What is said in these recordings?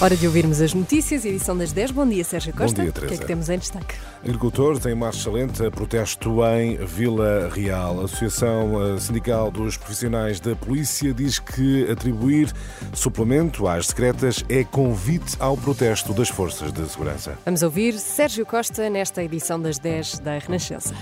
Hora de ouvirmos as notícias, edição das 10. Bom dia, Sérgio Costa. Bom dia, O que é Teresa. que temos em destaque? Agricultores em marcha lenta, protesto em Vila Real. A Associação eh, Sindical dos Profissionais da Polícia diz que atribuir suplemento às secretas é convite ao protesto das forças de segurança. Vamos ouvir Sérgio Costa nesta edição das 10 da Renascença.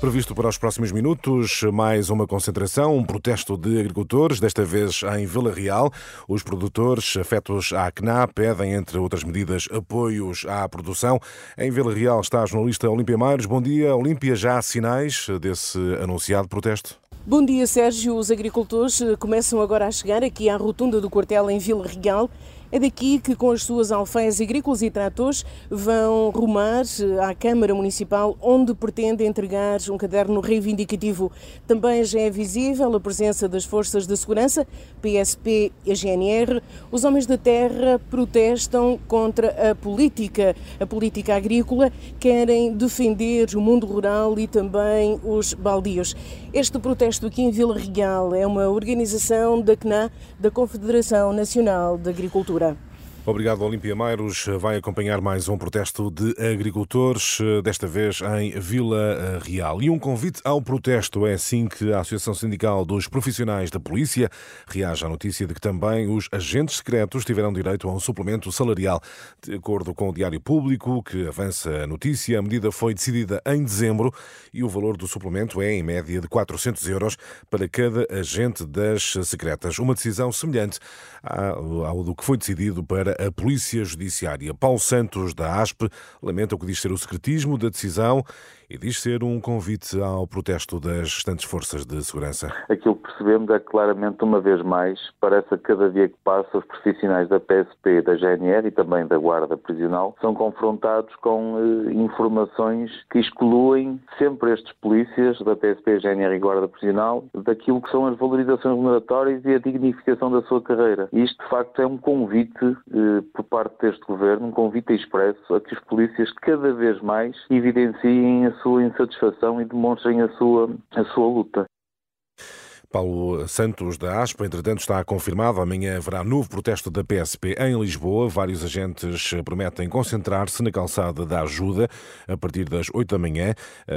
Previsto para os próximos minutos, mais uma concentração, um protesto de agricultores, desta vez em Vila Real. Os produtores afetos à CNA pedem, entre outras medidas, apoios à produção. Em Vila Real está a jornalista Olímpia Mairos. Bom dia, Olímpia. Já há sinais desse anunciado protesto? Bom dia, Sérgio. Os agricultores começam agora a chegar aqui à rotunda do quartel em Vila Real. É daqui que, com as suas alfaias agrícolas e tratores, vão rumar eh, à Câmara Municipal, onde pretende entregar um caderno reivindicativo. Também já é visível a presença das Forças de Segurança, PSP e GNR. Os homens da terra protestam contra a política, a política agrícola, querem defender o mundo rural e também os baldios. Este protesto aqui em Vila Real é uma organização da CNA, da Confederação Nacional de Agricultura. cultura. Obrigado, Olímpia Mairos. Vai acompanhar mais um protesto de agricultores, desta vez em Vila Real. E um convite ao protesto. É assim que a Associação Sindical dos Profissionais da Polícia reage à notícia de que também os agentes secretos tiveram direito a um suplemento salarial. De acordo com o Diário Público, que avança a notícia, a medida foi decidida em dezembro e o valor do suplemento é, em média, de 400 euros para cada agente das secretas. Uma decisão semelhante ao do que foi decidido para a Polícia Judiciária. Paulo Santos, da ASP, lamenta o que diz ser o secretismo da decisão e diz ser um convite ao protesto das restantes forças de segurança. Aquilo que percebemos é claramente, uma vez mais, parece que cada dia que passa, os profissionais da PSP, da GNR e também da Guarda Prisional são confrontados com eh, informações que excluem sempre estes polícias da PSP, GNR e Guarda Prisional daquilo que são as valorizações remuneratórias e a dignificação da sua carreira. Isto, de facto, é um convite eh, por parte deste governo, um convite expresso a que os polícias cada vez mais evidenciem a sua insatisfação e demonstrem a sua, a sua luta. Paulo Santos da ASPA, entretanto, está confirmado. Amanhã haverá novo protesto da PSP em Lisboa. Vários agentes prometem concentrar-se na calçada da ajuda a partir das 8 da manhã,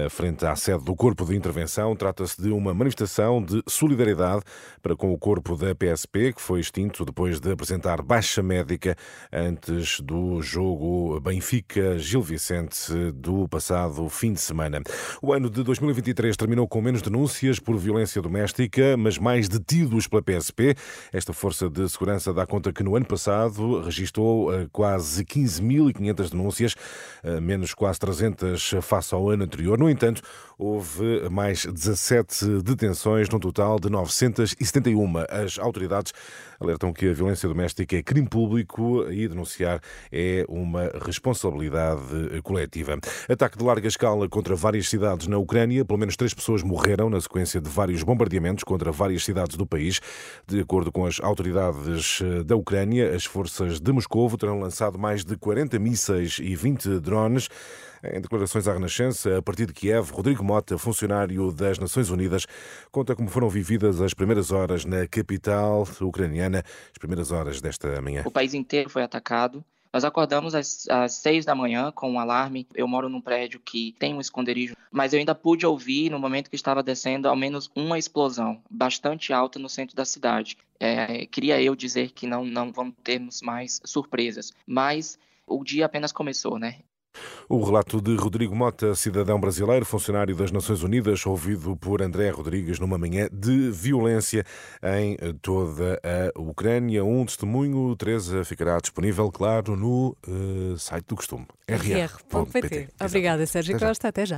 frente à sede do Corpo de Intervenção. Trata-se de uma manifestação de solidariedade para com o corpo da PSP, que foi extinto depois de apresentar baixa médica antes do jogo Benfica-Gil Vicente do passado fim de semana. O ano de 2023 terminou com menos denúncias por violência doméstica mas mais detidos pela PSP. Esta força de segurança dá conta que no ano passado registrou quase 15.500 denúncias, menos quase 300 face ao ano anterior. No entanto, houve mais 17 detenções, num total de 971. As autoridades alertam que a violência doméstica é crime público e denunciar é uma responsabilidade coletiva. Ataque de larga escala contra várias cidades na Ucrânia. Pelo menos três pessoas morreram na sequência de vários bombardeamentos contra várias cidades do país. De acordo com as autoridades da Ucrânia, as forças de Moscou terão lançado mais de 40 mísseis e 20 drones. Em declarações à Renascença, a partir de Kiev, Rodrigo Mota, funcionário das Nações Unidas, conta como foram vividas as primeiras horas na capital ucraniana, as primeiras horas desta manhã. O país inteiro foi atacado. Nós acordamos às, às seis da manhã com um alarme. Eu moro num prédio que tem um esconderijo, mas eu ainda pude ouvir, no momento que estava descendo, ao menos uma explosão bastante alta no centro da cidade. É, queria eu dizer que não, não vamos termos mais surpresas, mas o dia apenas começou, né? O relato de Rodrigo Mota, cidadão brasileiro, funcionário das Nações Unidas, ouvido por André Rodrigues numa manhã de violência em toda a Ucrânia. Um testemunho, Teresa, ficará disponível, claro, no uh, site do costume, rr.pt. Obrigada, Sérgio Até. Costa. Até já.